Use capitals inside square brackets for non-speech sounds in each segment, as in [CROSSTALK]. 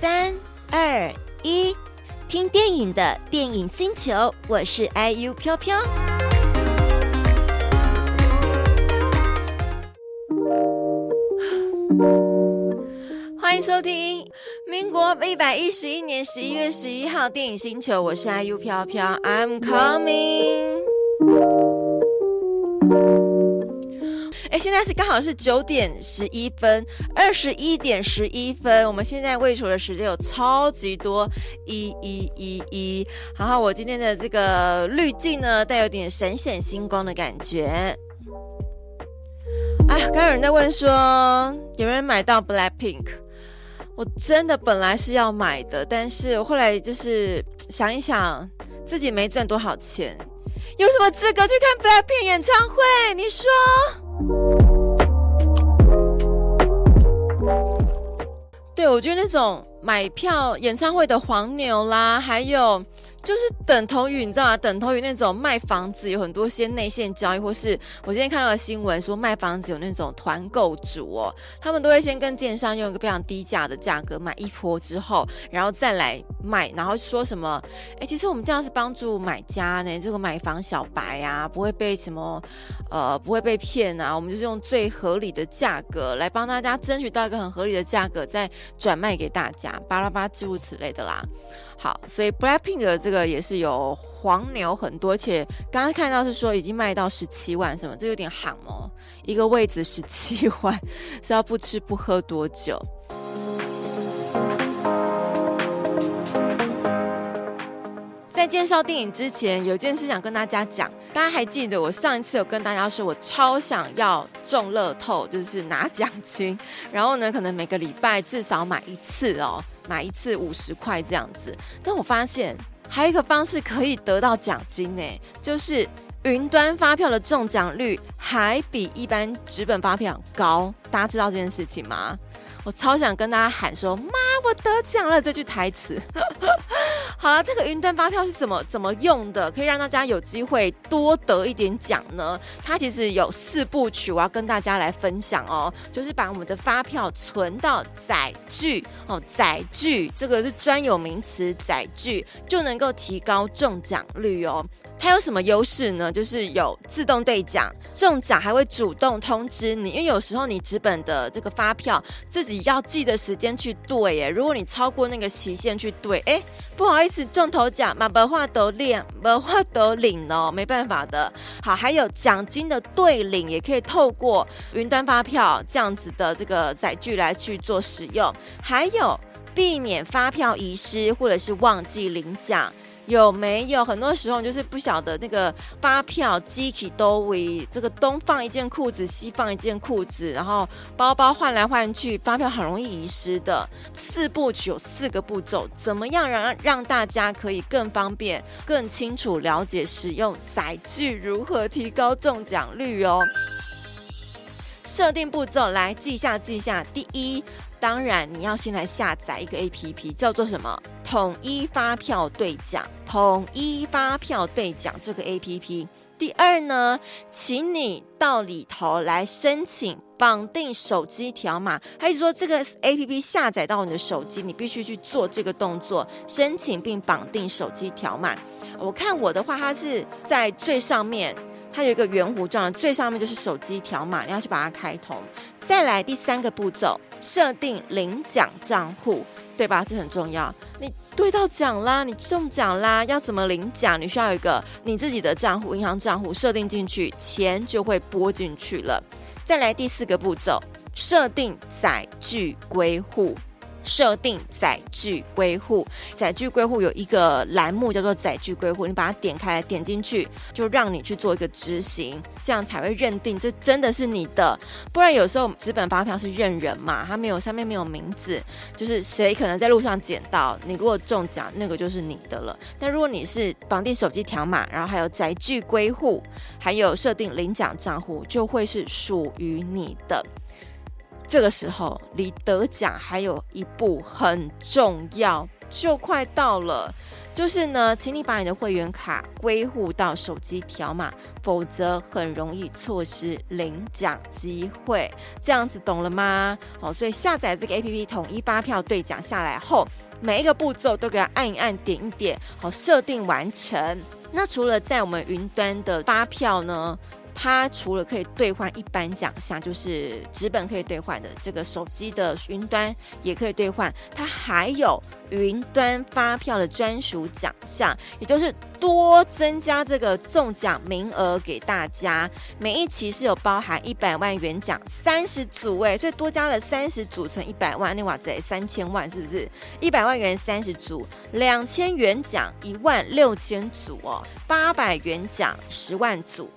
三二一，听电影的电影星球，我是 IU 飘飘。欢迎收听民国一百一十一年十一月十一号电影星球，我是 IU 飘飘，I'm coming。哎，现在是刚好是九点十一分，二十一点十一分。我们现在位处的时间有超级多，一一一一。然后我今天的这个滤镜呢，带有点闪闪星光的感觉。哎，刚刚有人在问说，有没有人买到 BLACKPINK？我真的本来是要买的，但是我后来就是想一想，自己没赚多少钱，有什么资格去看 BLACKPINK 演唱会？你说？对，我觉得那种买票演唱会的黄牛啦，还有。就是等同于你知道吗？等同于那种卖房子有很多些内线交易，或是我今天看到的新闻说卖房子有那种团购主哦，他们都会先跟建商用一个非常低价的价格买一波之后，然后再来卖，然后说什么？哎，其实我们这样是帮助买家呢，这个买房小白啊，不会被什么呃不会被骗啊，我们就是用最合理的价格来帮大家争取到一个很合理的价格，再转卖给大家，巴拉巴诸如此类的啦。好，所以 Blackpink 的这个也是有黄牛很多，且刚刚看到是说已经卖到十七万，什么这有点喊哦，一个位置十七万，[LAUGHS] 是要不吃不喝多久？介绍电影之前，有件事想跟大家讲，大家还记得我上一次有跟大家说我超想要中乐透，就是拿奖金，然后呢，可能每个礼拜至少买一次哦。买一次五十块这样子，但我发现还有一个方式可以得到奖金呢，就是云端发票的中奖率还比一般纸本发票高。大家知道这件事情吗？我超想跟大家喊说：“妈，我得奖了！”这句台词。[LAUGHS] 好了，这个云端发票是怎么怎么用的？可以让大家有机会多得一点奖呢？它其实有四部曲，我要跟大家来分享哦。就是把我们的发票存到载具哦，载具这个是专有名词，载具就能够提高中奖率哦。它有什么优势呢？就是有自动兑奖，中奖还会主动通知你，因为有时候你纸本的这个发票自己要记得时间去兑耶，如果你超过那个期限去兑，哎，不好意思。中头奖嘛，没话都领，没话都领哦，没办法的。好，还有奖金的兑领也可以透过云端发票这样子的这个载具来去做使用，还有避免发票遗失或者是忘记领奖。有没有很多时候就是不晓得那个发票机器都为这个东放一件裤子，西放一件裤子，然后包包换来换去，发票很容易遗失的。四部曲有四个步骤，怎么样让让大家可以更方便、更清楚了解使用载具如何提高中奖率哦？设定步骤来记下记下，第一。当然，你要先来下载一个 APP，叫做什么？统一发票兑奖，统一发票兑奖这个 APP。第二呢，请你到里头来申请绑定手机条码，还是说这个 APP 下载到你的手机，你必须去做这个动作，申请并绑定手机条码。我看我的话，它是在最上面。它有一个圆弧状的，最上面就是手机条码，你要去把它开通。再来第三个步骤，设定领奖账户，对吧？这很重要。你兑到奖啦，你中奖啦，要怎么领奖？你需要一个你自己的账户，银行账户设定进去，钱就会拨进去了。再来第四个步骤，设定载具归户。设定载具归户，载具归户有一个栏目叫做载具归户，你把它点开来，点进去就让你去做一个执行，这样才会认定这真的是你的。不然有时候纸本发票是认人嘛，它没有上面没有名字，就是谁可能在路上捡到，你如果中奖，那个就是你的了。但如果你是绑定手机条码，然后还有载具归户，还有设定领奖账户，就会是属于你的。这个时候离得奖还有一步很重要，就快到了。就是呢，请你把你的会员卡归户到手机条码，否则很容易错失领奖机会。这样子懂了吗？好，所以下载这个 APP 统一发票兑奖下来后，每一个步骤都给它按一按、点一点，好，设定完成。那除了在我们云端的发票呢？它除了可以兑换一般奖项，就是纸本可以兑换的，这个手机的云端也可以兑换。它还有云端发票的专属奖项，也就是多增加这个中奖名额给大家。每一期是有包含一百万元奖三十组，哎，所以多加了三十组乘一百万，那哇塞，三千万是不是？一百万元三十组，两千元奖一万六千组哦，八百元奖十万组。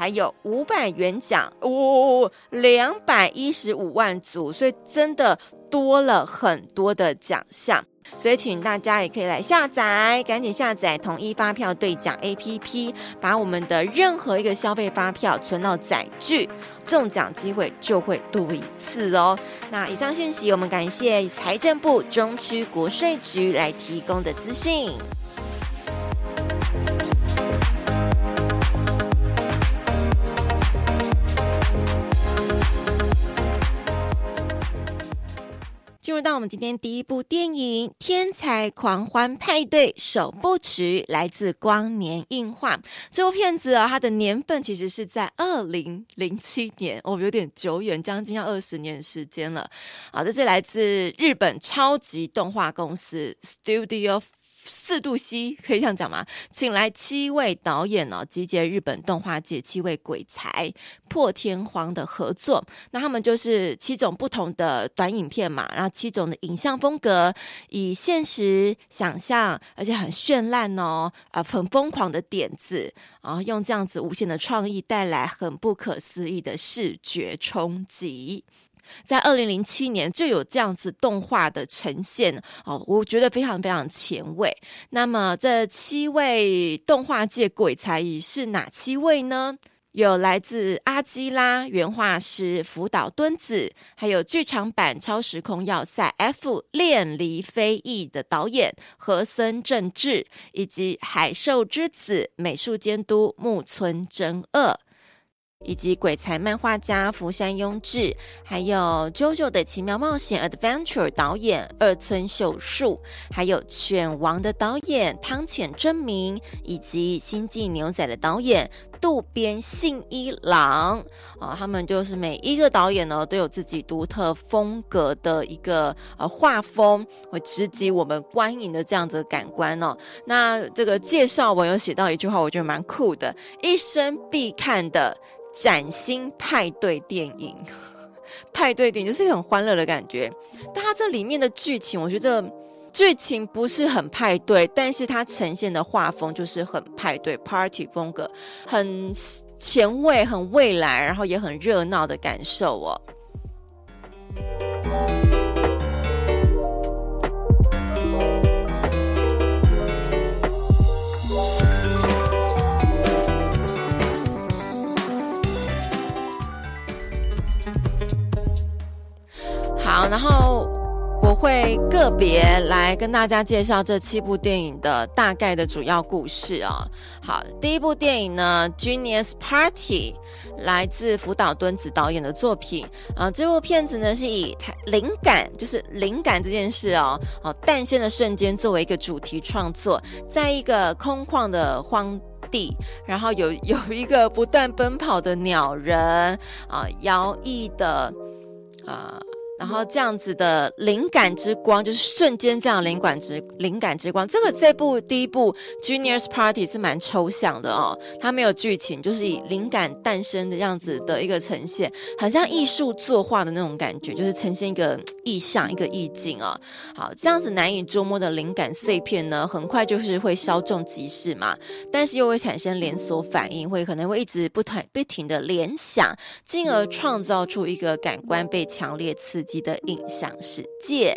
还有五百元奖，哦，两百一十五万组，所以真的多了很多的奖项，所以请大家也可以来下载，赶紧下载统一发票兑奖 APP，把我们的任何一个消费发票存到载具，中奖机会就会多一次哦。那以上信息我们感谢财政部中区国税局来提供的资讯。进入到我们今天第一部电影《天才狂欢派对》首部曲，来自光年映画。这部片子啊，它的年份其实是在二零零七年，哦，有点久远，将近要二十年时间了。啊，这是来自日本超级动画公司 Studio。四度 C 可以这样讲吗？请来七位导演哦，集结日本动画界七位鬼才破天荒的合作。那他们就是七种不同的短影片嘛，然后七种的影像风格，以现实想象，而且很绚烂哦，啊，很疯狂的点子，然后用这样子无限的创意，带来很不可思议的视觉冲击。在二零零七年就有这样子动画的呈现哦，我觉得非常非常前卫。那么这七位动画界鬼才是哪七位呢？有来自阿基拉原画师福岛敦子，还有剧场版《超时空要塞 F 恋离非议》的导演和森正治，以及《海兽之子》美术监督木村真二。以及鬼才漫画家福山庸治，还有《JoJo 的奇妙冒险》Adventure 导演二村秀树，还有《犬王》的导演汤浅政明，以及《星际牛仔》的导演渡边信一郎啊，他们就是每一个导演呢都有自己独特风格的一个呃画风，会直击我们观影的这样子的感官哦。那这个介绍我有写到一句话，我觉得蛮酷的，一生必看的。崭新派对电影，[LAUGHS] 派对电影就是很欢乐的感觉。但它这里面的剧情，我觉得剧情不是很派对，但是它呈现的画风就是很派对，party 风格，很前卫，很未来，然后也很热闹的感受哦。好，然后我会个别来跟大家介绍这七部电影的大概的主要故事哦。好，第一部电影呢，《Genius Party》来自福岛敦子导演的作品啊。这部片子呢是以灵感，就是灵感这件事哦，哦诞生的瞬间作为一个主题创作，在一个空旷的荒地，然后有 [LAUGHS] 有一个不断奔跑的鸟人啊，摇曳的啊。然后这样子的灵感之光，就是瞬间这样灵感之灵感之光。这个这部第一部 Genius Party 是蛮抽象的哦，它没有剧情，就是以灵感诞生的样子的一个呈现，很像艺术作画的那种感觉，就是呈现一个意象、一个意境哦。好，这样子难以捉摸的灵感碎片呢，很快就是会稍纵即逝嘛，但是又会产生连锁反应，会可能会一直不断不停的联想，进而创造出一个感官被强烈刺激的影像世界，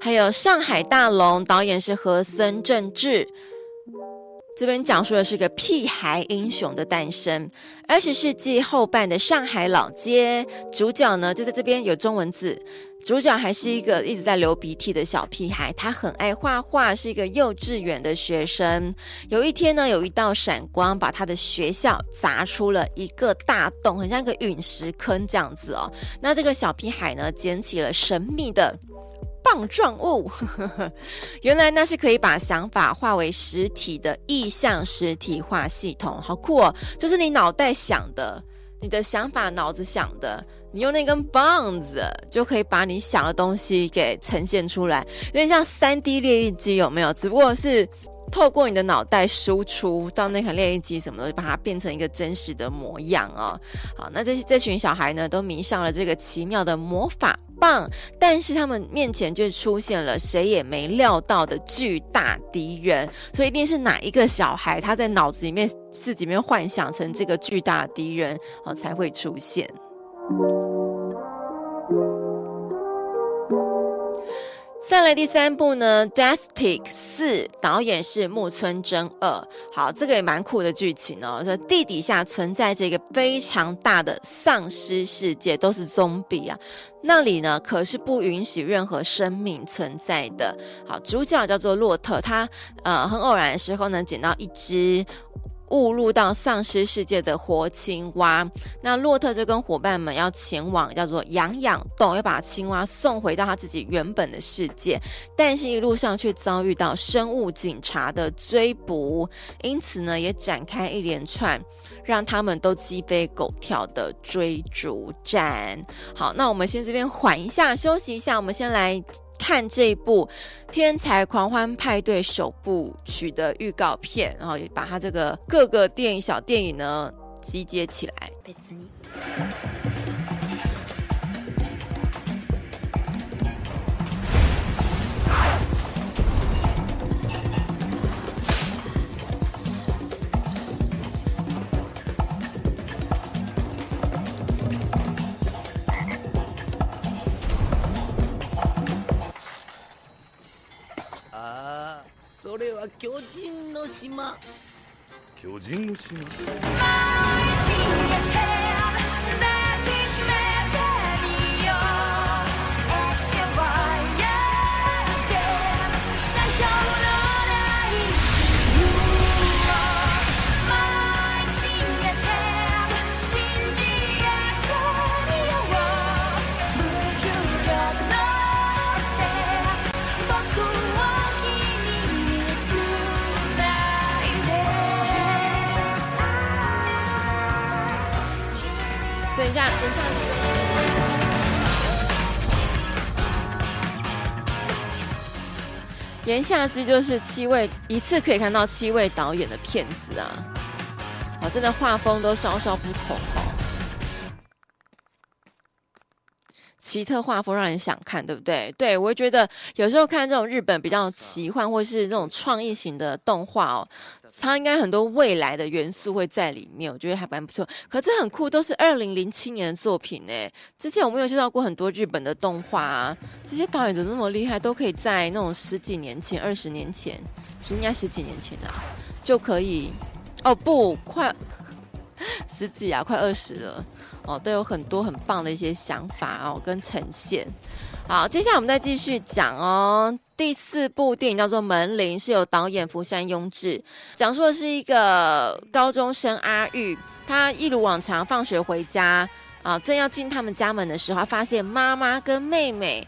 还有《上海大龙》，导演是和森正治。这边讲述的是个屁孩英雄的诞生。二十世纪后半的上海老街，主角呢就在这边有中文字。主角还是一个一直在流鼻涕的小屁孩，他很爱画画，是一个幼稚园的学生。有一天呢，有一道闪光把他的学校砸出了一个大洞，很像一个陨石坑这样子哦。那这个小屁孩呢，捡起了神秘的。棒状物，原来那是可以把想法化为实体的意象实体化系统，好酷哦！就是你脑袋想的，你的想法，脑子想的，你用那根棒子就可以把你想的东西给呈现出来，有点像三 D 列印机，有没有？只不过是透过你的脑袋输出到那台列印机什么的，把它变成一个真实的模样哦。好，那这这群小孩呢，都迷上了这个奇妙的魔法。棒，但是他们面前就出现了谁也没料到的巨大敌人，所以一定是哪一个小孩他在脑子里面自己面幻想成这个巨大敌人哦，才会出现。再来第三部呢，《Destic 四》，导演是木村真二。好，这个也蛮酷的剧情哦。说地底下存在着一个非常大的丧尸世界，都是 zombie 啊。那里呢，可是不允许任何生命存在的。好，主角叫做洛特，他呃很偶然的时候呢，捡到一只。误入到丧尸世界的活青蛙，那洛特就跟伙伴们要前往叫做养养洞，要把青蛙送回到他自己原本的世界，但是一路上却遭遇到生物警察的追捕，因此呢，也展开一连串让他们都鸡飞狗跳的追逐战。好，那我们先这边缓一下，休息一下，我们先来。看这一部《天才狂欢派对》首部曲的预告片，然后把它这个各个电影小电影呢集结起来。人の岛言下之意就是七位一次可以看到七位导演的片子啊，好，真的画风都稍稍不同哦。奇特画风让人想看，对不对？对，我觉得有时候看这种日本比较奇幻或是那种创意型的动画哦，它应该很多未来的元素会在里面，我觉得还蛮不错。可是很酷，都是二零零七年的作品呢。之前我们有介绍过很多日本的动画啊，这些导演怎么那么厉害，都可以在那种十几年前、二十年前，是应该十几年前啦，就可以哦，不，快 [LAUGHS] 十几啊，快二十了。哦，都有很多很棒的一些想法哦，跟呈现。好，接下来我们再继续讲哦。第四部电影叫做《门铃》，是由导演福山庸治，讲述的是一个高中生阿玉，他一如往常放学回家啊，正要进他们家门的时候，发现妈妈跟妹妹。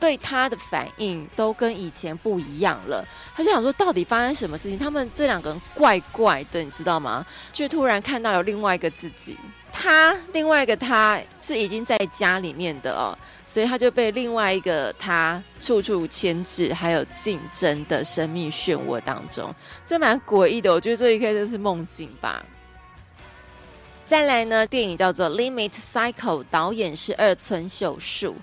对他的反应都跟以前不一样了，他就想说，到底发生什么事情？他们这两个人怪怪的，你知道吗？却突然看到有另外一个自己，他另外一个他是已经在家里面的哦，所以他就被另外一个他处处牵制，还有竞争的生命漩涡当中，这蛮诡异的。我觉得这一刻就是梦境吧。再来呢，电影叫做《Limit Cycle》，导演是二村秀树。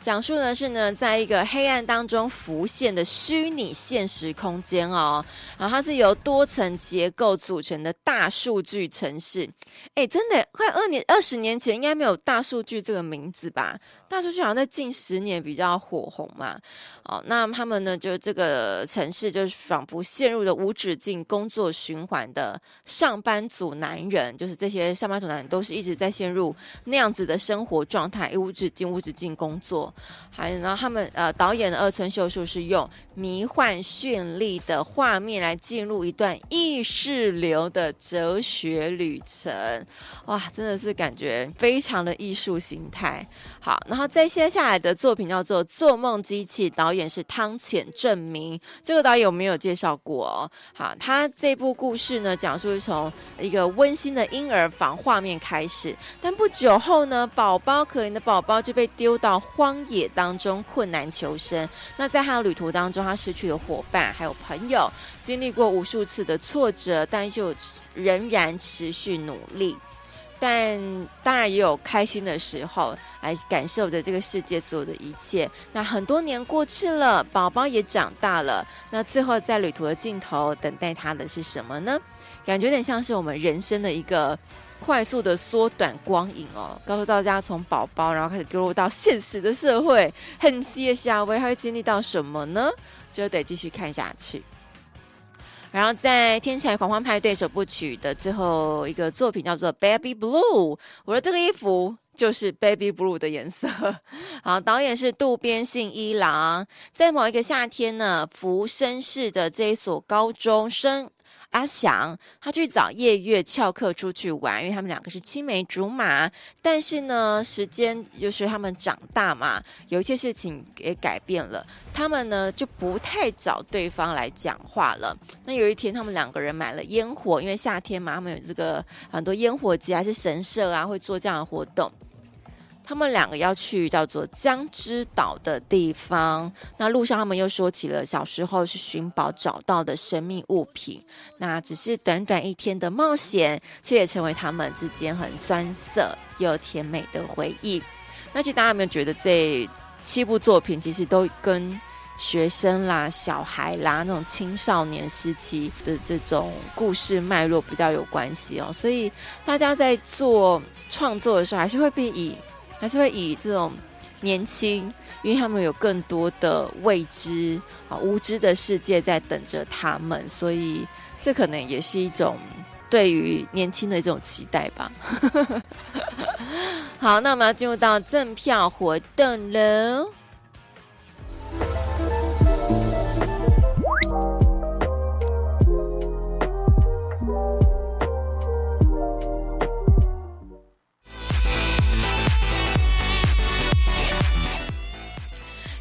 讲述的是呢，在一个黑暗当中浮现的虚拟现实空间哦，然后它是由多层结构组成的大数据城市。哎，真的，快二年二十年前应该没有大数据这个名字吧？大数据好像在近十年比较火红嘛。哦，那他们呢，就这个城市就是仿佛陷入了无止境工作循环的上班族男人，就是这些上班族男人都是一直在陷入那样子的生活状态，无止境、无止境工作。还然后他们呃，导演的二村秀树是用迷幻绚丽的画面来进入一段意识流的哲学旅程，哇，真的是感觉非常的艺术形态。好，然后再接下来的作品叫做《做梦机器》，导演是汤浅证明，这个导演我没有介绍过哦。好，他这部故事呢，讲述从一个温馨的婴儿房画面开始，但不久后呢，宝宝可怜的宝宝就被丢到荒野当中困难求生。那在他的旅途当中，他失去了伙伴，还有朋友，经历过无数次的挫折，但就仍然持续努力。但当然也有开心的时候，来感受着这个世界所有的一切。那很多年过去了，宝宝也长大了。那最后在旅途的尽头，等待他的是什么呢？感觉有点像是我们人生的一个。快速的缩短光影哦，告诉大家从宝宝然后开始丢入到现实的社会，很细的小薇还会经历到什么呢？就得继续看下去。然后在《天才狂欢派对》首部曲的最后一个作品叫做《Baby Blue》，我的这个衣服就是 Baby Blue 的颜色。[LAUGHS] 好，导演是渡边信一郎。在某一个夏天呢，福生市的这一所高中生。阿翔，他去找夜月翘课出去玩，因为他们两个是青梅竹马。但是呢，时间就是他们长大嘛，有一些事情也改变了，他们呢就不太找对方来讲话了。那有一天，他们两个人买了烟火，因为夏天嘛，他们有这个很多烟火节，还是神社啊，会做这样的活动。他们两个要去叫做江之岛的地方。那路上，他们又说起了小时候去寻宝找到的神秘物品。那只是短短一天的冒险，却也成为他们之间很酸涩又甜美的回忆。那其实大家有没有觉得这七部作品其实都跟学生啦、小孩啦那种青少年时期的这种故事脉络比较有关系哦？所以大家在做创作的时候，还是会比以还是会以这种年轻，因为他们有更多的未知啊、无知的世界在等着他们，所以这可能也是一种对于年轻的一种期待吧。[LAUGHS] 好，那我们要进入到赠票活动了。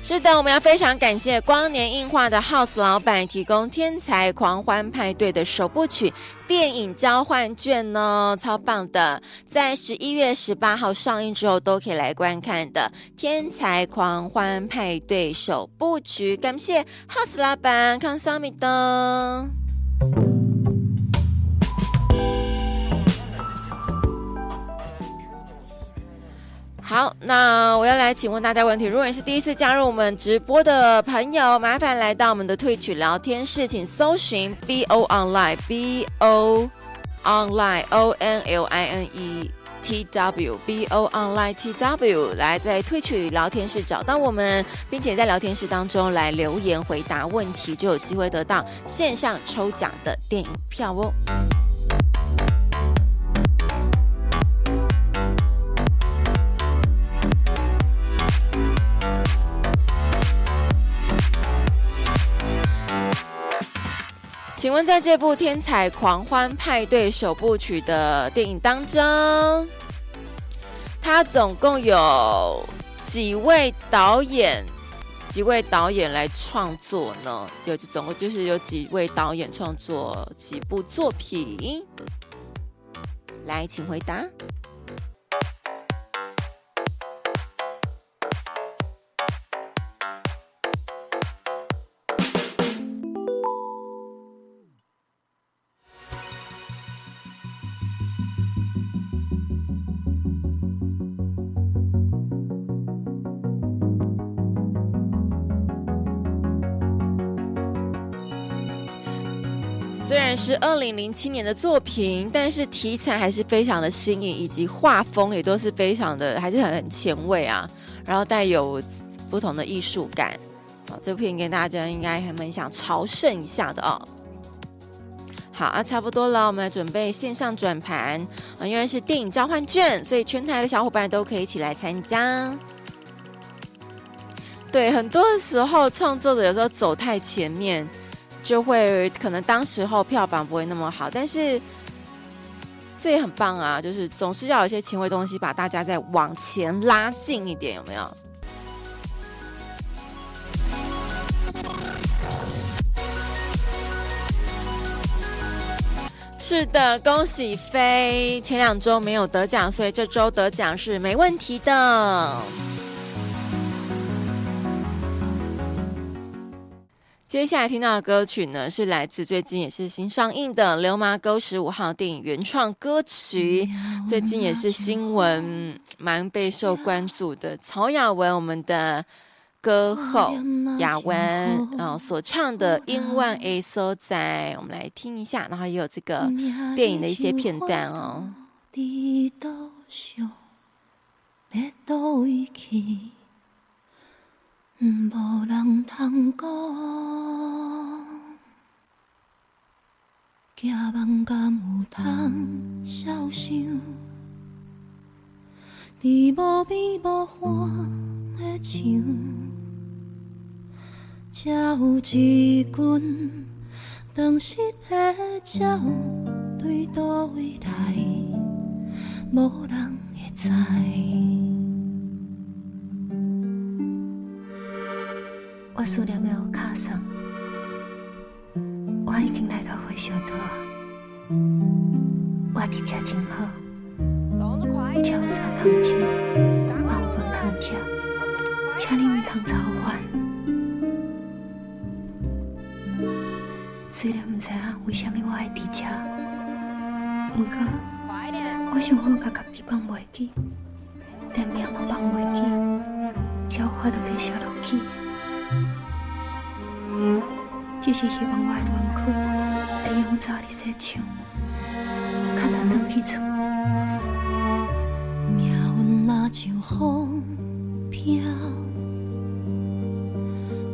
是的，我们要非常感谢光年映画的 House 老板提供《天才狂欢派对》的首部曲电影交换券呢，超棒的！在十一月十八号上映之后都可以来观看的《天才狂欢派对》首部曲，感谢 House 老板康桑米登。好，那我要来请问大家问题。如果你是第一次加入我们直播的朋友，麻烦来到我们的 Twitch 聊天室，请搜寻 B O Online B O Online O N L I N E T W B O Online T W，来在 Twitch 聊天室找到我们，并且在聊天室当中来留言回答问题，就有机会得到线上抽奖的电影票哦。请问，在这部《天才狂欢派对》首部曲的电影当中，它总共有几位导演？几位导演来创作呢？有，总共就是有几位导演创作几部作品？来，请回答。是二零零七年的作品，但是题材还是非常的新颖，以及画风也都是非常的，还是很很前卫啊。然后带有不同的艺术感。好，这部片给大家应该还蛮想朝圣一下的哦。好啊，差不多了，我们来准备线上转盘啊，因为是电影交换券，所以全台的小伙伴都可以一起来参加。对，很多时候创作者有时候走太前面。就会可能当时候票房不会那么好，但是这也很棒啊！就是总是要有一些前卫东西，把大家再往前拉近一点，有没有？是的，恭喜飞！前两周没有得奖，所以这周得奖是没问题的。接下来听到的歌曲呢，是来自最近也是新上映的《流麻沟十五号》电影原创歌曲。最近也是新闻蛮备受关注的，曹雅文我们的歌后雅文，然后所唱的《永远的所在》，我们来听一下，然后也有这个电影的一些片段哦。无人通讲，惊梦敢有通想象？伫无边无花的墙，才有一群当时的鸟对佗位来，无人会知。我思念的卡桑，我已经来到火烧岛，我伫这真好，跳沙汤吃，黄昏汤吃，请你唔通操烦。虽然唔知影为什么我爱伫这，不过我想好甲家己放袂记，连命嘛放袂记，只有我都继续落去。只是希望我的身躯会用早日释唱，较早回去厝。命运若像风飘，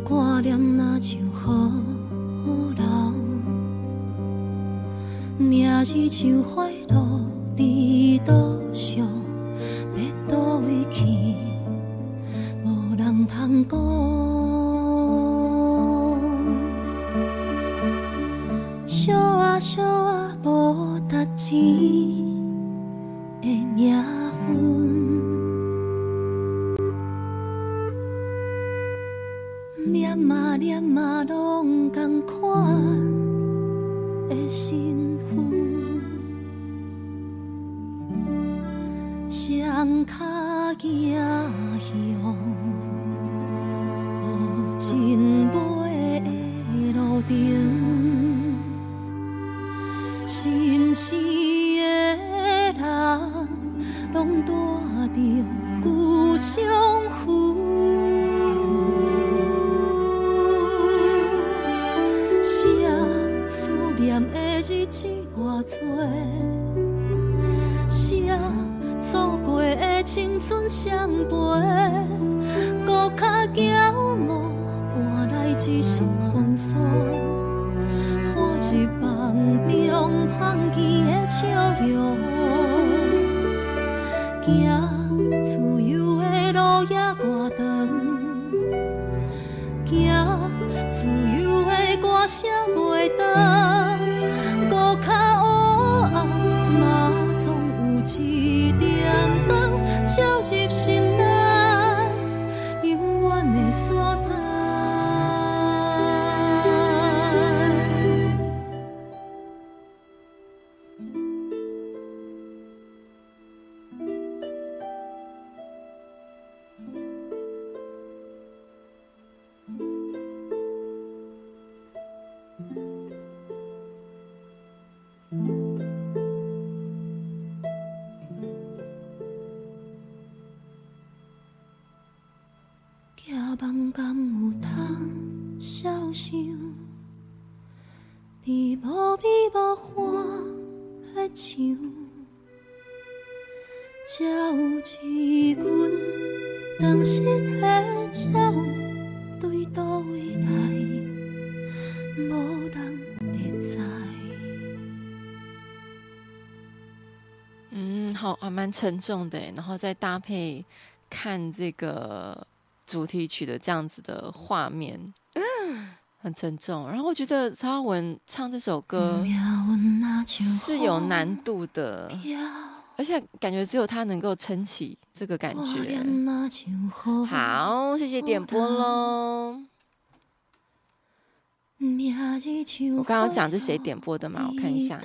挂念若像雨流，名字像花落在路上，要佗位去，无人通讲。蛮沉重的，然后再搭配看这个主题曲的这样子的画面。很沉重，然后我觉得曹雅雯唱这首歌是有难度的，而且感觉只有他能够撑起这个感觉。好，谢谢点播喽。我刚刚讲这谁点播的嘛？我看一下。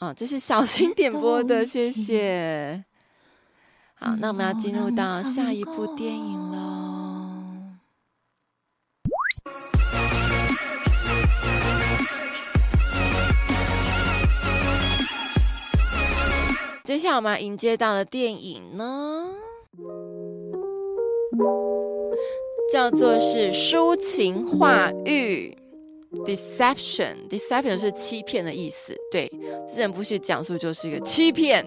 哦，这是小新点播的，谢谢。好，那我们要进入到下一部电影了。接下来我们迎接到的电影呢，叫做是抒情话语，Deception，Deception 是欺骗的意思。对，这整部戏讲述就是一个欺骗。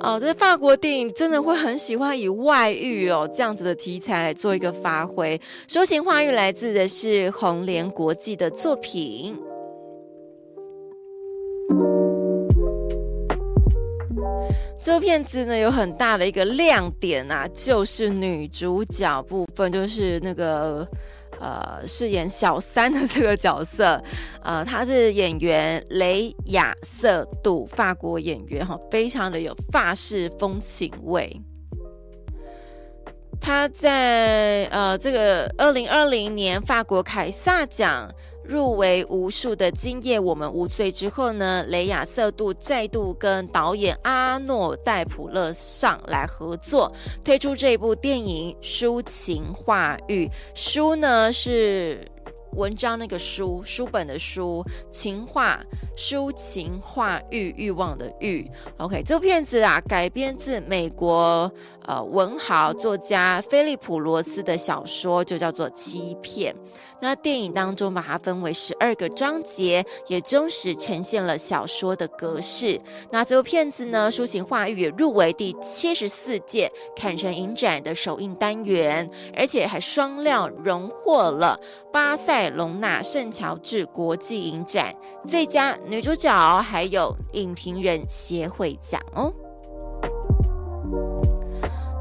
哦，这法国电影真的会很喜欢以外遇哦这样子的题材来做一个发挥。抒情话语来自的是红莲国际的作品。这部片子呢，有很大的一个亮点啊，就是女主角部分，就是那个呃饰演小三的这个角色，[LAUGHS] 呃，他是演员雷亚瑟杜，法国演员哈，非常的有法式风情味。他在呃这个二零二零年法国凯撒奖。入围无数的今夜我们无罪之后呢，雷亚瑟杜再度跟导演阿诺戴普勒上来合作，推出这部电影《抒情话语》。书呢是。文章那个书，书本的书，情话，抒情话欲，欲望的欲。OK，这部片子啊，改编自美国呃文豪作家菲利普罗斯的小说，就叫做《欺骗》。那电影当中把它分为十二个章节，也忠实呈现了小说的格式。那这部片子呢，抒情话语也入围第七十四届坎城影展的首映单元，而且还双料荣获了巴塞。隆纳圣乔治国际影展最佳女主角，还有影评人协会奖哦。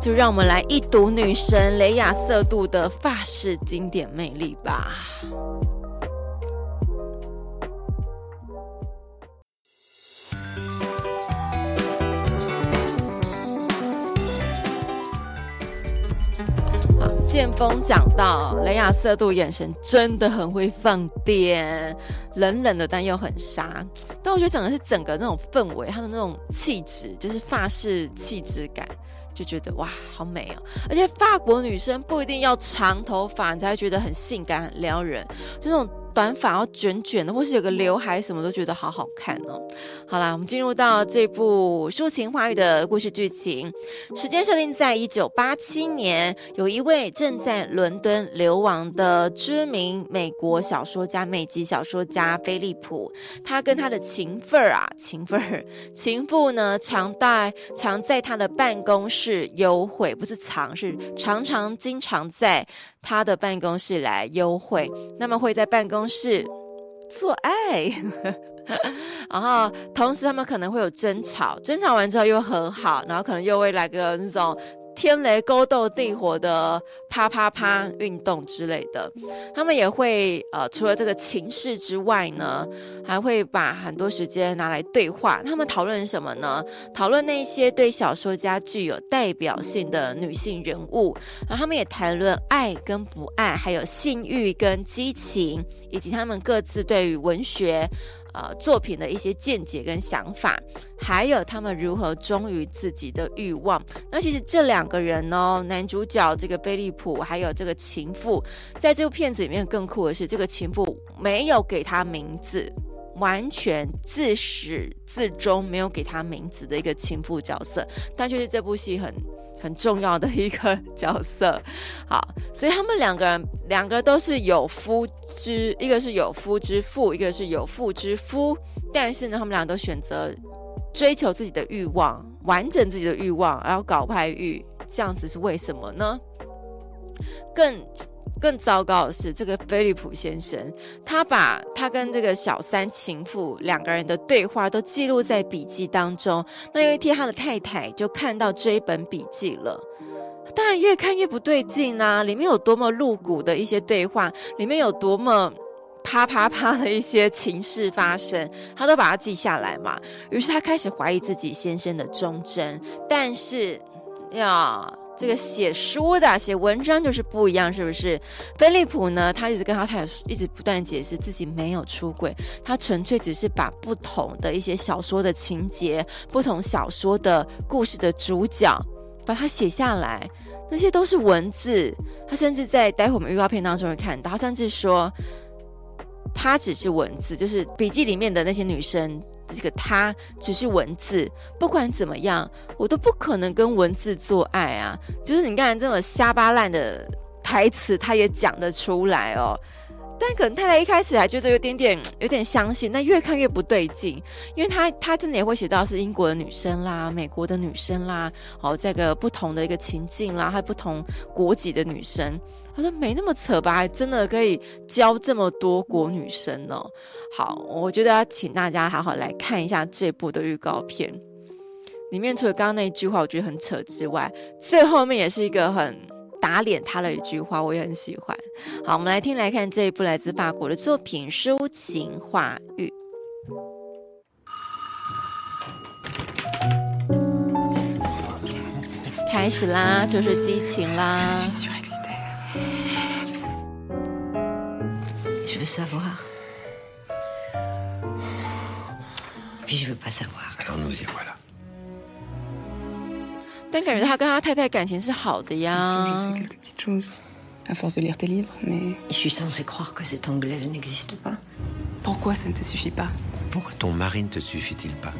就让我们来一睹女神雷亚瑟杜的法式经典魅力吧。剑锋讲到雷亚瑟杜眼神真的很会放电，冷冷的但又很杀。但我觉得讲的是整个那种氛围，他的那种气质，就是法式气质感，就觉得哇，好美哦！而且法国女生不一定要长头发，你才会觉得很性感、很撩人，就那种。短发要卷卷的，或是有个刘海，什么都觉得好好看哦。好啦，我们进入到这部抒情话语的故事剧情。时间设定在一九八七年，有一位正在伦敦流亡的知名美国小说家、美籍小说家菲利普，他跟他的情妇儿啊，情妇儿，情妇呢，常在常在他的办公室幽会，不是藏，是常常经常在。他的办公室来幽会，那么会在办公室做爱，[LAUGHS] 然后同时他们可能会有争吵，争吵完之后又和好，然后可能又会来个那种。天雷勾动地火的啪啪啪运动之类的，他们也会呃，除了这个情事之外呢，还会把很多时间拿来对话。他们讨论什么呢？讨论那些对小说家具有代表性的女性人物，然后他们也谈论爱跟不爱，还有性欲跟激情，以及他们各自对于文学。呃，作品的一些见解跟想法，还有他们如何忠于自己的欲望。那其实这两个人呢，男主角这个菲利普，还有这个情妇，在这部片子里面更酷的是，这个情妇没有给他名字，完全自始至终没有给他名字的一个情妇角色，但就是这部戏很很重要的一个角色。好，所以他们两个人两个都是有夫之，一个是有夫之妇，一个是有妇之夫。但是呢，他们俩都选择追求自己的欲望，完整自己的欲望，然后搞外遇，这样子是为什么呢？更。更糟糕的是，这个菲利普先生，他把他跟这个小三情妇两个人的对话都记录在笔记当中。那有一天，他的太太就看到这一本笔记了，当然越看越不对劲啊！里面有多么露骨的一些对话，里面有多么啪啪啪的一些情事发生，他都把它记下来嘛。于是他开始怀疑自己先生的忠贞，但是呀。这个写书的写文章就是不一样，是不是？菲利普呢，他一直跟他太太一直不断解释自己没有出轨，他纯粹只是把不同的一些小说的情节、不同小说的故事的主角，把它写下来，那些都是文字。他甚至在待会我们预告片当中会看到，他甚至说他只是文字，就是笔记里面的那些女生。这个他只是文字，不管怎么样，我都不可能跟文字做爱啊！就是你刚才这么瞎巴烂的台词，他也讲得出来哦。但可能太太一开始还觉得有点点有点相信，那越看越不对劲，因为他他真的也会写到是英国的女生啦，美国的女生啦，哦，这个不同的一个情境啦，还有不同国籍的女生，他说没那么扯吧，真的可以教这么多国女生哦。好，我觉得要请大家好好来看一下这部的预告片，里面除了刚刚那一句话我觉得很扯之外，最后面也是一个很。打脸他的一句话，我也很喜欢。好，我们来听来看这一部来自法国的作品《抒情话语》。开始啦，就是激情啦。tu veux savoir Puis je veux pas savoir. Alors nous y voilà. 但感觉他跟他太太感情是好的呀。Je sais quelques petites choses à force de lire tes livres, mais je suis censée croire que cette anglaise n'existe pas. Pourquoi ça ne te suffit pas? Pourquoi ton mari ne te suffit-il pas?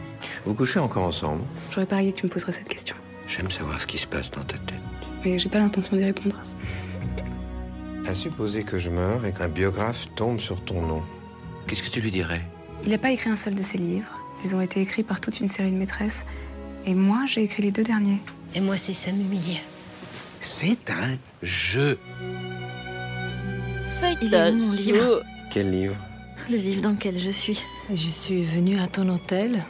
Vous couchez encore ensemble? J'aurais parié que tu me poserais cette question. J'aime savoir ce qui se passe dans ta tête. Mais j'ai pas l'intention d'y répondre. À supposer que je meure et qu'un biographe tombe sur ton nom, qu'est-ce que tu lui dirais? Il n'a pas écrit un seul de ses livres. Ils ont été écrits par toute une série de maîtresses. Et moi, j'ai écrit les deux derniers. Et moi, c'est ça m'humilier. C'est un jeu. C'est un livre Quel livre? Le livre dans lequel je suis. Je suis venue à ton hôtel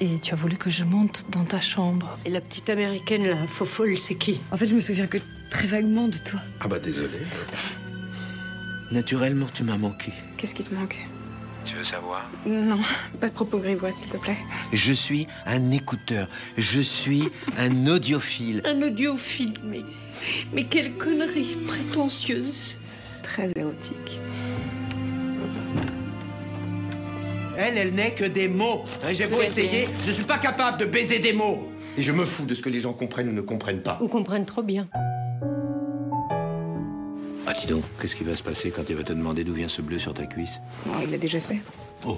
et tu as voulu que je monte dans ta chambre. Et la petite américaine, la fofolle, c'est qui? En fait, je me souviens que très vaguement de toi. Ah bah désolé. Naturellement, tu m'as manqué. Qu'est-ce qui te manque? Tu veux savoir? Non, pas de propos grivois, s'il te plaît. Je suis un écouteur. Je suis un audiophile. Un audiophile, mais. Mais quelle connerie prétentieuse. Très érotique. Elle, elle n'est que des mots. J'ai beau essayer, je suis pas capable de baiser des mots. Et je me fous de ce que les gens comprennent ou ne comprennent pas. Ou comprennent trop bien. Ah, dis donc, qu'est-ce qui va se passer quand il va te demander d'où vient ce bleu sur ta cuisse Non, il l'a déjà fait. Oh.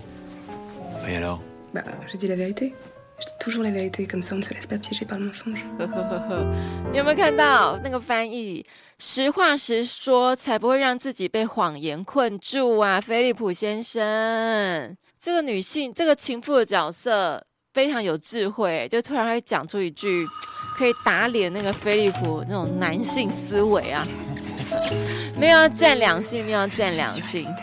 Et alors Bah, je dis la vérité. Je dis toujours la vérité, comme ça on ne se laisse pas piéger par le mensonge. 你有没有看到那个翻译？实话实说，才不会让自己被谎言困住啊！菲利普先生，这个女性，这个情妇的角色非常有智慧，就突然会讲出一句可以打脸那个菲利普那种男性思维啊！没有要占良性，没有要占良性。[LAUGHS]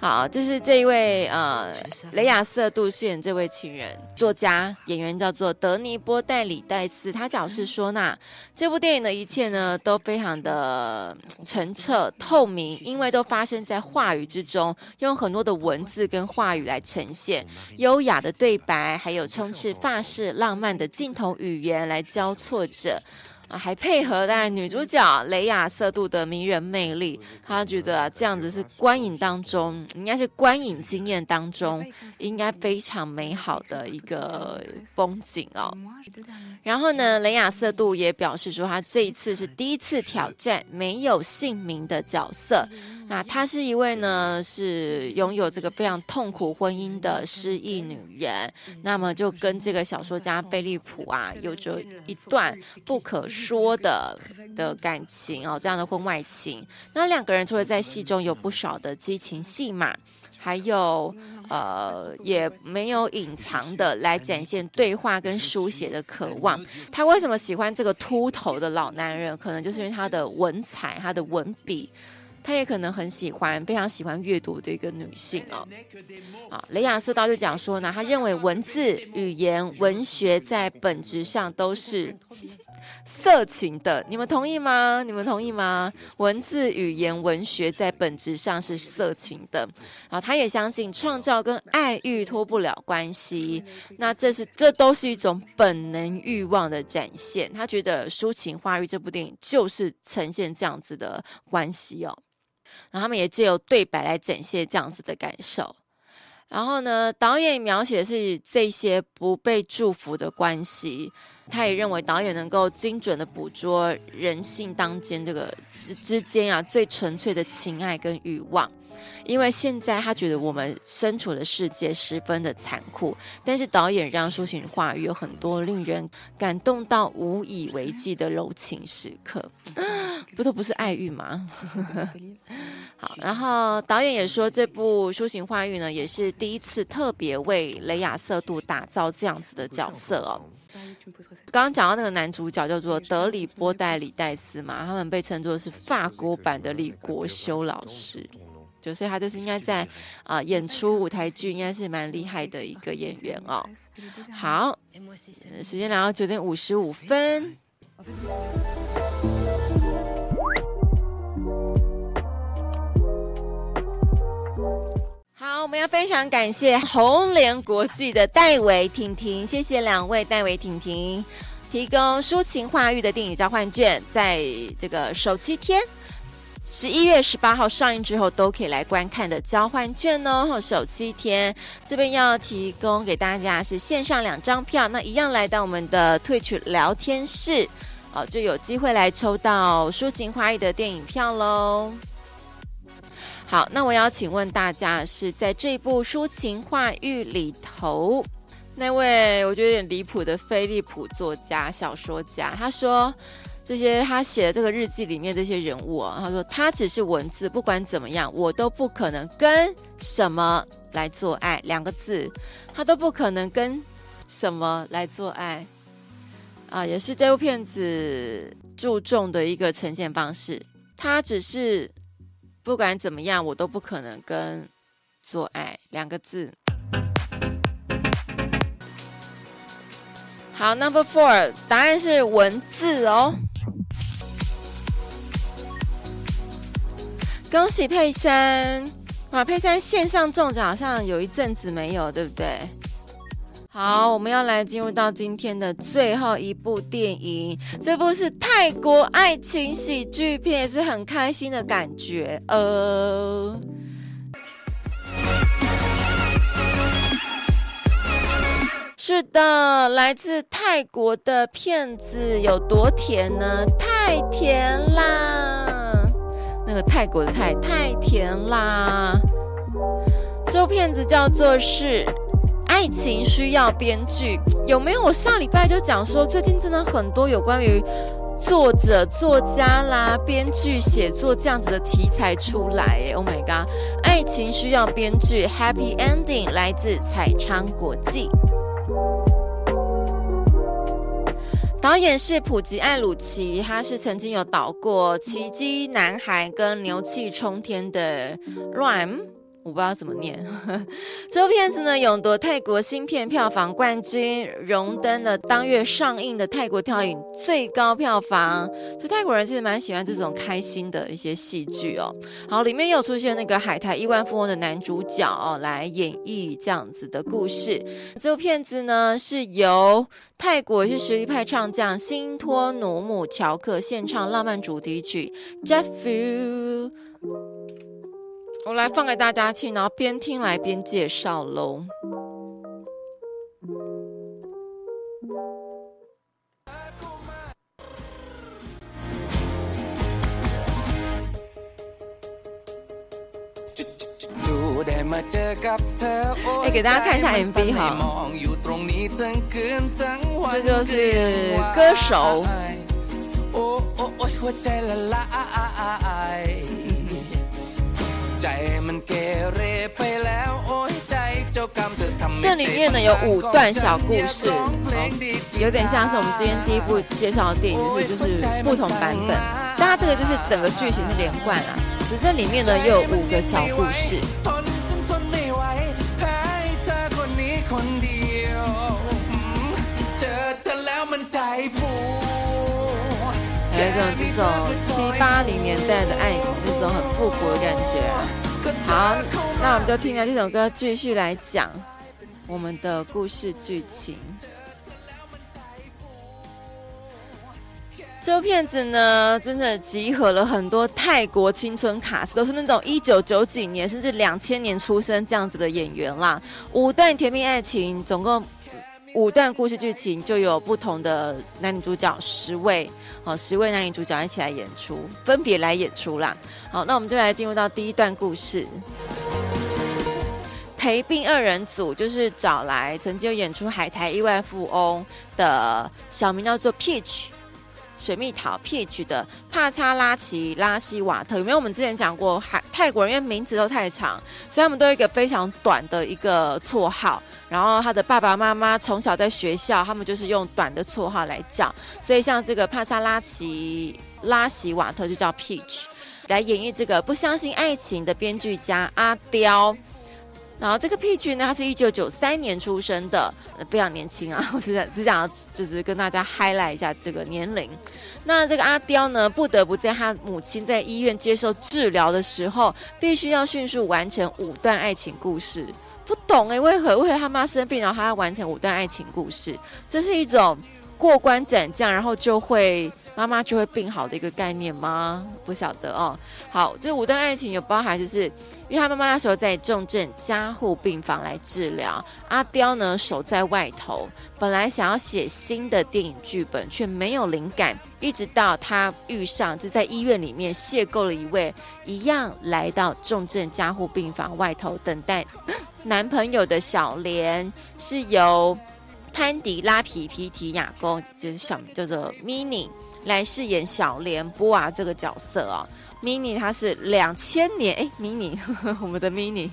好，就是这一位呃，雷亚瑟杜饰演这位情人，作家演员叫做德尼波代里戴斯。他表示说，那这部电影的一切呢，都非常的澄澈透明，因为都发生在话语之中，用很多的文字跟话语来呈现 [LAUGHS] 优雅的对白，还有充斥发式浪漫的镜头语言来交错着。啊，还配合当然女主角雷亚瑟度的迷人魅力，他觉得、啊、这样子是观影当中，应该是观影经验当中应该非常美好的一个风景哦。然后呢，雷亚瑟度也表示说，他这一次是第一次挑战没有姓名的角色。那她是一位呢，是拥有这个非常痛苦婚姻的失忆女人。那么就跟这个小说家菲利普啊，有着一段不可说的的感情哦，这样的婚外情。那两个人除了在戏中有不少的激情戏码。还有，呃，也没有隐藏的来展现对话跟书写的渴望。他为什么喜欢这个秃头的老男人？可能就是因为他的文采，他的文笔。他也可能很喜欢，非常喜欢阅读的一个女性哦。啊，雷亚瑟道就讲说呢，他认为文字、语言、文学在本质上都是色情的。你们同意吗？你们同意吗？文字、语言、文学在本质上是色情的。啊，他也相信创造跟爱欲脱不了关系。那这是这都是一种本能欲望的展现。他觉得《抒情花欲》这部电影就是呈现这样子的关系哦。然后他们也借由对白来展现这样子的感受。然后呢，导演描写的是这些不被祝福的关系。他也认为导演能够精准的捕捉人性当间这个之之间啊最纯粹的情爱跟欲望。因为现在他觉得我们身处的世界十分的残酷，但是导演让抒情话语有很多令人感动到无以为继的柔情时刻，不都不是爱欲吗？好，[LAUGHS] 然后导演也说，这部抒情话语呢，也是第一次特别为雷亚瑟度打造这样子的角色哦。刚刚讲到那个男主角叫做德里波代里戴斯嘛，他们被称作是法国版的李国修老师。就所以他这次应该在啊、呃、演出舞台剧，应该是蛮厉害的一个演员哦。好，时间来到九点五十五分。[LAUGHS] 好，我们要非常感谢红莲国际的戴维婷婷，谢谢两位戴维婷婷提供抒情话育的电影交换券，在这个首七天。十一月十八号上映之后都可以来观看的交换券哦，首七天这边要提供给大家是线上两张票，那一样来到我们的退取聊天室哦，就有机会来抽到抒情话欲的电影票喽。好，那我要请问大家是在这部抒情话语里头那位我觉得有点离谱的菲利普作家小说家，他说。这些他写的这个日记里面这些人物啊，他说他只是文字，不管怎么样，我都不可能跟什么来做爱，两个字，他都不可能跟什么来做爱啊，也是这部片子注重的一个呈现方式。他只是不管怎么样，我都不可能跟做爱，两个字。好，Number Four，答案是文字哦。恭喜佩珊，哇！佩珊线上中奖好像有一阵子没有，对不对？好，我们要来进入到今天的最后一部电影，这部是泰国爱情喜剧片，也是很开心的感觉。呃，是的，来自泰国的片子有多甜呢？太甜啦！那个泰国的太太甜啦！这部片子叫做是《爱情需要编剧》，有没有？我上礼拜就讲说，最近真的很多有关于作者、作家啦、编剧写作这样子的题材出来。哎，Oh my god！《爱情需要编剧》Happy Ending 来自彩昌国际。导演是普吉艾鲁奇，他是曾经有导过《奇迹男孩》跟《牛气冲天》的 Ram。我不知道怎么念。这部片子呢，勇夺泰国新片票房冠军，荣登了当月上映的泰国电影最高票房。所以泰国人其实蛮喜欢这种开心的一些戏剧哦。好，里面又出现那个海苔亿万富翁的男主角哦，来演绎这样子的故事。这部片子呢，是由泰国是实力派唱将辛托努姆乔克献唱浪漫主题曲《Jet Fuel》。我来放给大家听，然后边听来边介绍喽。哎，给大家看一下 MV 哈，这就是歌手。这里面呢有五段小故事，有点像是我们今天第一部介绍的电影，就是就是不同版本。大家这个就是整个剧情是连贯啊，只是这里面呢又有五个小故事。有一种这种七八零年代的爱情，这种很复古的感觉。好，那我们就听了这首歌继续来讲我们的故事剧情。这部片子呢，真的集合了很多泰国青春卡司，都是那种一九九几年甚至两千年出生这样子的演员啦。五段甜蜜爱情，总共。五段故事剧情就有不同的男女主角十位，好，十位男女主角一起来演出，分别来演出啦。好，那我们就来进入到第一段故事。陪病二人组就是找来曾经有演出《海苔亿万富翁》的小名叫做 Peach。水蜜桃 Peach 的帕查拉奇拉西瓦特，有没有？我们之前讲过，海泰国人因为名字都太长，所以他们都有一个非常短的一个绰号。然后他的爸爸妈妈从小在学校，他们就是用短的绰号来叫。所以像这个帕查拉奇拉西瓦特就叫 Peach，来演绎这个不相信爱情的编剧家阿刁。然后这个 P 君呢，他是一九九三年出生的，非常年轻啊！[LAUGHS] 我只想只想要就是跟大家 highlight 一下这个年龄。那这个阿刁呢，不得不在他母亲在医院接受治疗的时候，必须要迅速完成五段爱情故事。不懂诶，为何为何他妈生病，然后他要完成五段爱情故事？这是一种过关斩将，然后就会。妈妈就会病好的一个概念吗？不晓得哦。好，这五段爱情有包含，就是因为他妈妈那时候在重症加护病房来治疗，阿刁呢守在外头，本来想要写新的电影剧本，却没有灵感，一直到他遇上，就在医院里面邂逅了一位一样来到重症加护病房外头等待 [GASPS] 男朋友的小莲，是由潘迪拉皮皮提亚公，就是小叫做 Mini。来饰演小莲波啊这个角色啊，Mini 他是两千年哎，Mini [LAUGHS] 我们的 Mini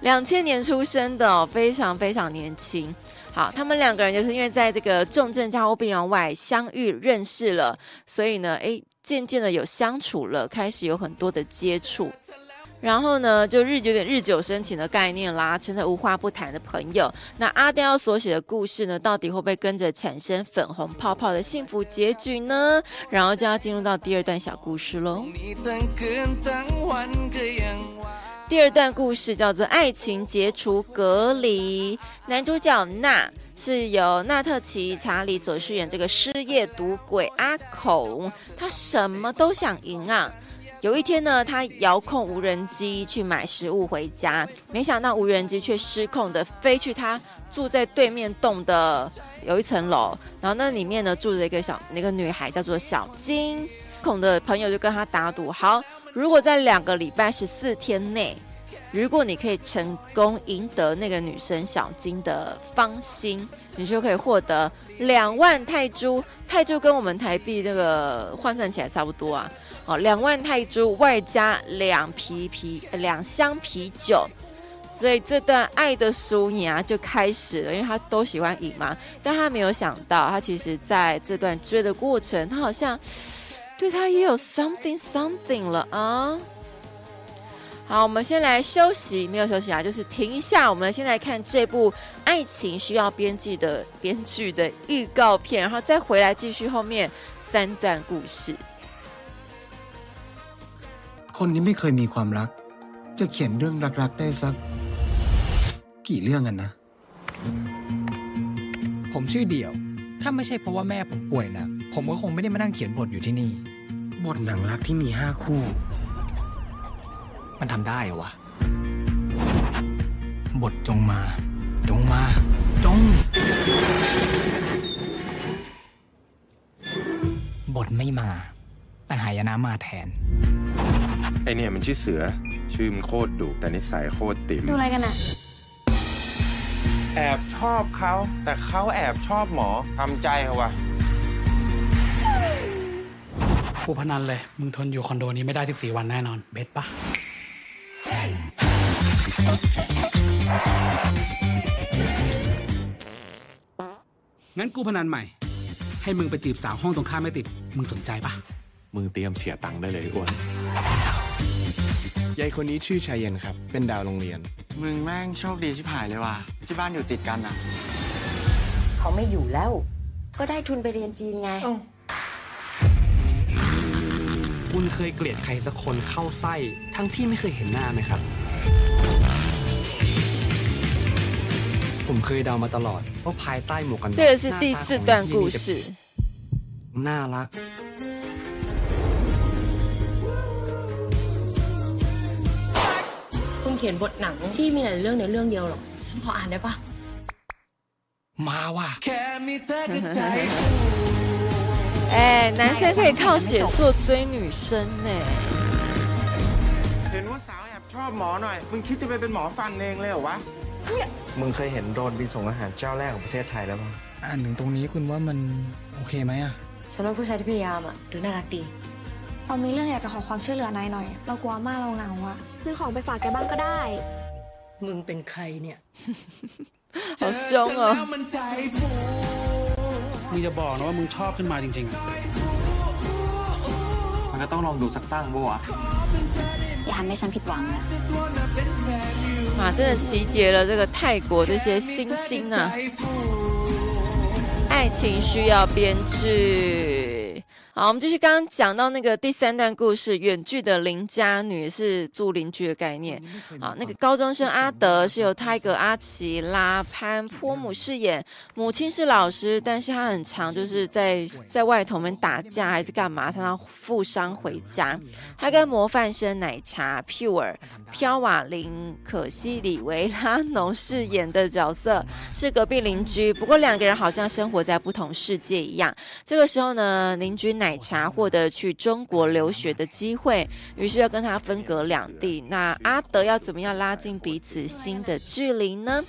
两千年出生的哦，非常非常年轻。好，他们两个人就是因为在这个重症加护病房外相遇认识了，所以呢，哎，渐渐的有相处了，开始有很多的接触。然后呢，就日有点日久生情的概念啦，成了无话不谈的朋友。那阿刁所写的故事呢，到底会不会跟着产生粉红泡泡的幸福结局呢？然后就要进入到第二段小故事喽。第二段故事叫做《爱情解除隔离》，男主角娜是由纳特奇查理所饰演这个失业赌鬼阿孔，他什么都想赢啊。有一天呢，他遥控无人机去买食物回家，没想到无人机却失控的飞去他住在对面栋的有一层楼，然后那里面呢住着一个小那个女孩叫做小金，孔的朋友就跟他打赌，好，如果在两个礼拜十四天内，如果你可以成功赢得那个女生小金的芳心，你就可以获得两万泰铢，泰铢跟我们台币那个换算起来差不多啊。哦，两万泰铢外加两瓶啤两箱啤酒，所以这段爱的输赢啊就开始了，因为他都喜欢赢嘛。但他没有想到，他其实在这段追的过程，他好像对他也有 something something 了啊。好，我们先来休息，没有休息啊，就是停一下。我们先来看这部爱情需要编辑的编剧的预告片，然后再回来继续后面三段故事。 คนที่ไม่เคยมีความรัก จะเขียนเรื่องรัก ๆ ได้สัก กี่เรื่องกันนะ ผมชื่อเดี่ยว ถ้าไม่ใช่เพราะว่าแม่ผมป่วยนะผมก็คงไม่ได้มานั่งเขียนบทอยู่ที่นี่ บทหนังรักที่มีห้าคู่ มันทำได้เหรอวะ บทจงมา จงมา จง บทไม่มา แต่หายนะมาแทน ไอเนี่ยมันชื่อเสือ ชื่อมันโคตรดุแต่นิสัยโคตรติ๋มดูอะไรกันอะแอบชอบเขาแต่เขาแอบชอบหมอทำใจเขาวะกูพนันเลย มึงทนอยู่คอนโดนี้ไม่ได้14วันแน่นอน เบ็ดปะงั้นกูพนันใหม่ ให้มึงไปจีบสาวห้องตรงข้ามไม่ติด มึงสนใจปะมึงเตรียมเสียตังค์ได้เลยอ้วน ยายคนนี้ชื่อชายเย็นครับ เป็นดาวโรงเรียน มึงแม่งโชคดีชิบหายเลยว่ะ ที่บ้านอยู่ติดกันอะ เขาไม่อยู่แล้ว ก็ได้ทุนไปเรียนจีนไง คุณเคยเกลียดใครสักคนเข้าไส้ ทั้งที่ไม่เคยเห็นหน้าไหมครับ ผมเคยเดามาตลอดว่าภายใต้หมวกกันน็อก这也是第四段故事น่ารัก เขียนบทหนังที่มีหลายเรื่องในเรื่องเดียวหรอก ฉันขออ่านได้ปะมาว่ะ แค่มีเธอกใจ哎，男生可以靠写作追女生呢。เห็นว่าสาวแอบชอบหมอหน่อย มึงคิดจะไปเป็นหมอฟันเองเลยเหรอวะ มึงเคยเห็นโดรนบินส่งอาหารเจ้าแรกของประเทศไทยแล้วมั้งอ่านถึงตรงนี้คุณว่ามันโอเคไหมอะ ฉันว่าผู้ชายที่พยายามอะดูน่ารักดี เรามีเรื่องอยากจะขอความช่วยเหลือนายหน่อย เรากลัวมากเราเหงาอะซื้อของไปฝากแกบ้างก็ได้ มึงเป็นใครเนี่ย เอางเหรอมึงจะบอกนะว่ามึงชอบขึ้นมาจริง ๆ มันก็ต้องลองดูสักตั้งบ้างวะ也还没算ผิดหวังนะ啊，真的集结了这个泰国这些星星啊！爱情需要编剧。好，我们继续刚刚讲到那个第三段故事，远距的邻家女是住邻居的概念。好，那个高中生阿德是由泰格阿奇拉潘坡姆饰演，母亲是老师，但是他很常就是在在外头们打架还是干嘛，常常负伤回家。他跟模范生奶茶 Pure 飘瓦林可西里维拉农饰演的角色是隔壁邻居，不过两个人好像生活在不同世界一样。这个时候呢，邻居奶奶茶获得了去中国留学的机会，于是要跟他分隔两地。那阿德要怎么样拉近彼此心的距离呢？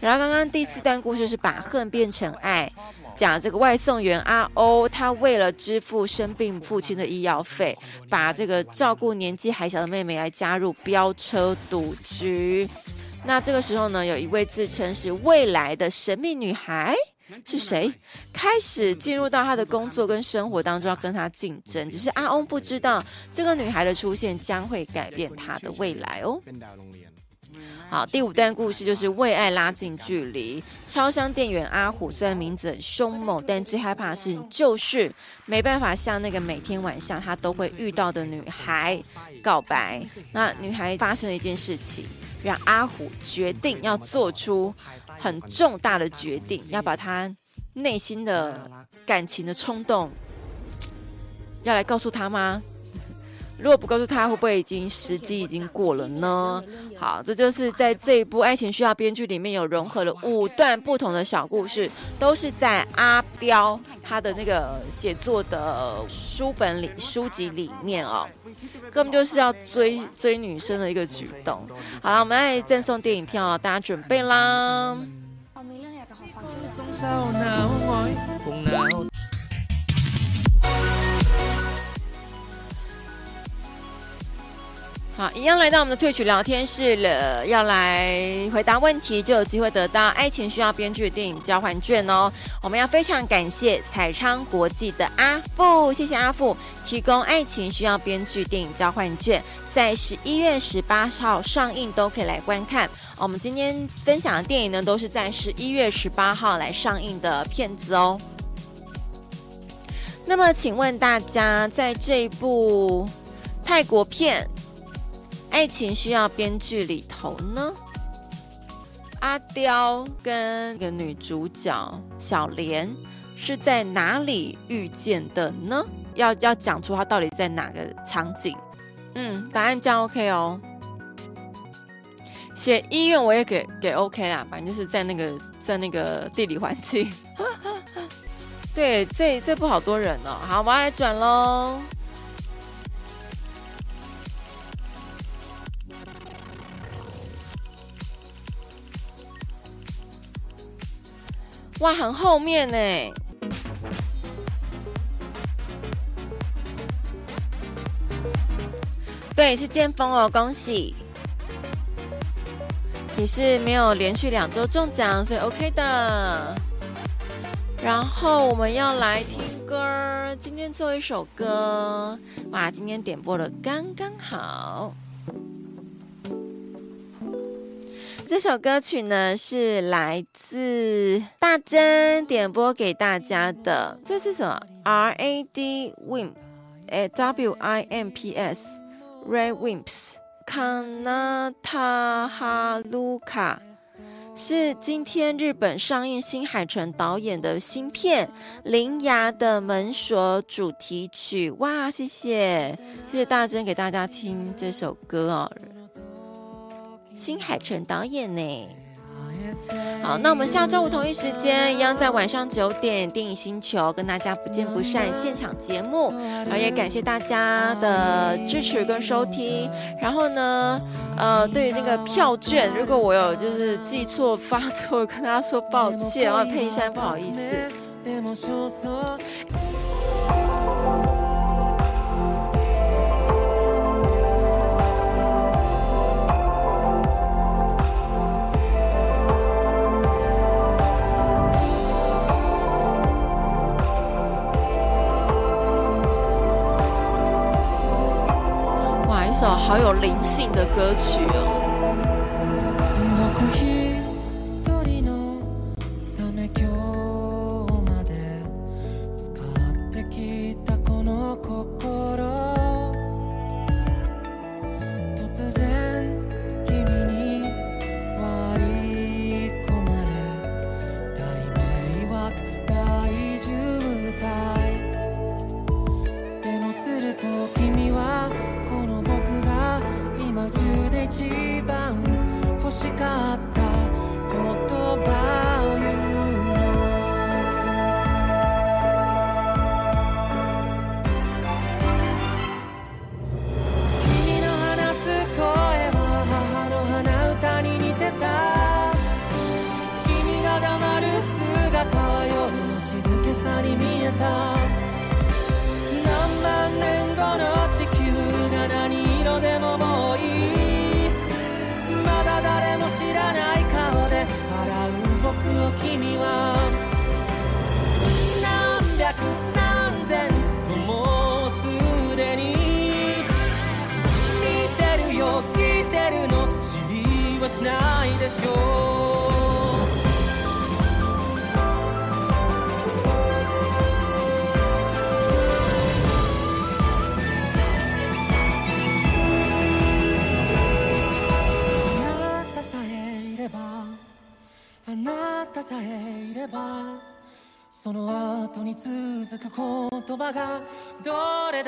然后刚刚第四段故事是把恨变成爱，讲这个外送员阿欧，他为了支付生病父亲的医药费，把这个照顾年纪还小的妹妹来加入飙车赌局。那这个时候呢，有一位自称是未来的神秘女孩。是谁开始进入到他的工作跟生活当中，要跟他竞争？只是阿翁不知道，这个女孩的出现将会改变他的未来哦。好，第五段故事就是为爱拉近距离。超商店员阿虎虽然名字很凶猛，但最害怕的事情就是没办法向那个每天晚上他都会遇到的女孩告白。那女孩发生了一件事情，让阿虎决定要做出很重大的决定，要把他内心的感情的冲动要来告诉他吗？[LAUGHS] 如果不告诉他，会不会已经时机已经过了呢？好，这就是在这一部《爱情需要编剧》里面有融合了五段不同的小故事，都是在阿彪他的那个写作的书本里书籍里面哦，根本就是要追追女生的一个举动。好了，我们来赠送电影票了，大家准备啦。好，一样来到我们的退曲聊天室了，要来回答问题，就有机会得到《爱情需要编剧》电影交换券哦。我们要非常感谢彩昌国际的阿富，谢谢阿富提供《爱情需要编剧》电影交换券，在十一月十八号上映都可以来观看。我们今天分享的电影呢，都是在十一月十八号来上映的片子哦。那么，请问大家，在这一部泰国片，爱情需要编剧里头呢，阿刁跟个女主角小莲是在哪里遇见的呢？要要讲出他到底在哪个场景？嗯，答案这样 OK 哦。写医院我也给给 OK 啦，反正就是在那个在那个地理环境。[LAUGHS] 对，这这部好多人哦。好，我要来转喽。哇，很后面呢。对，是剑锋哦，恭喜！也是没有连续两周中奖，所以 OK 的。然后我们要来听歌，今天做一首歌，哇，今天点播的刚刚好。这首歌曲呢是来自大珍点播给大家的，这是什么？R A D Wimp，哎，W I M P S。Red Wimps Kanata Haruka 是今天日本上映新海诚导演的新片《铃芽的门锁》主题曲。哇，谢谢谢谢大珍给大家听这首歌哦，新海诚导演呢。好，那我们下周五同一时间一样在晚上九点电影星球跟大家不见不散现场节目，然后也感谢大家的支持跟收听。然后呢，呃，对于那个票券，如果我有就是记错发错，跟大家说抱歉，然后佩珊不好意思。首好有灵性的歌曲哦。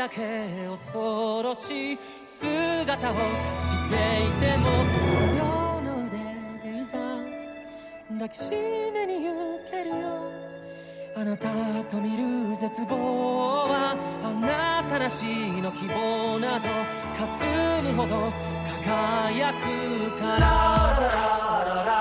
け恐ろしい姿をしていても両の腕でいざ抱きしめに行けるよあなたと见る绝望はあなたなしの希望など霞むほど辉くから。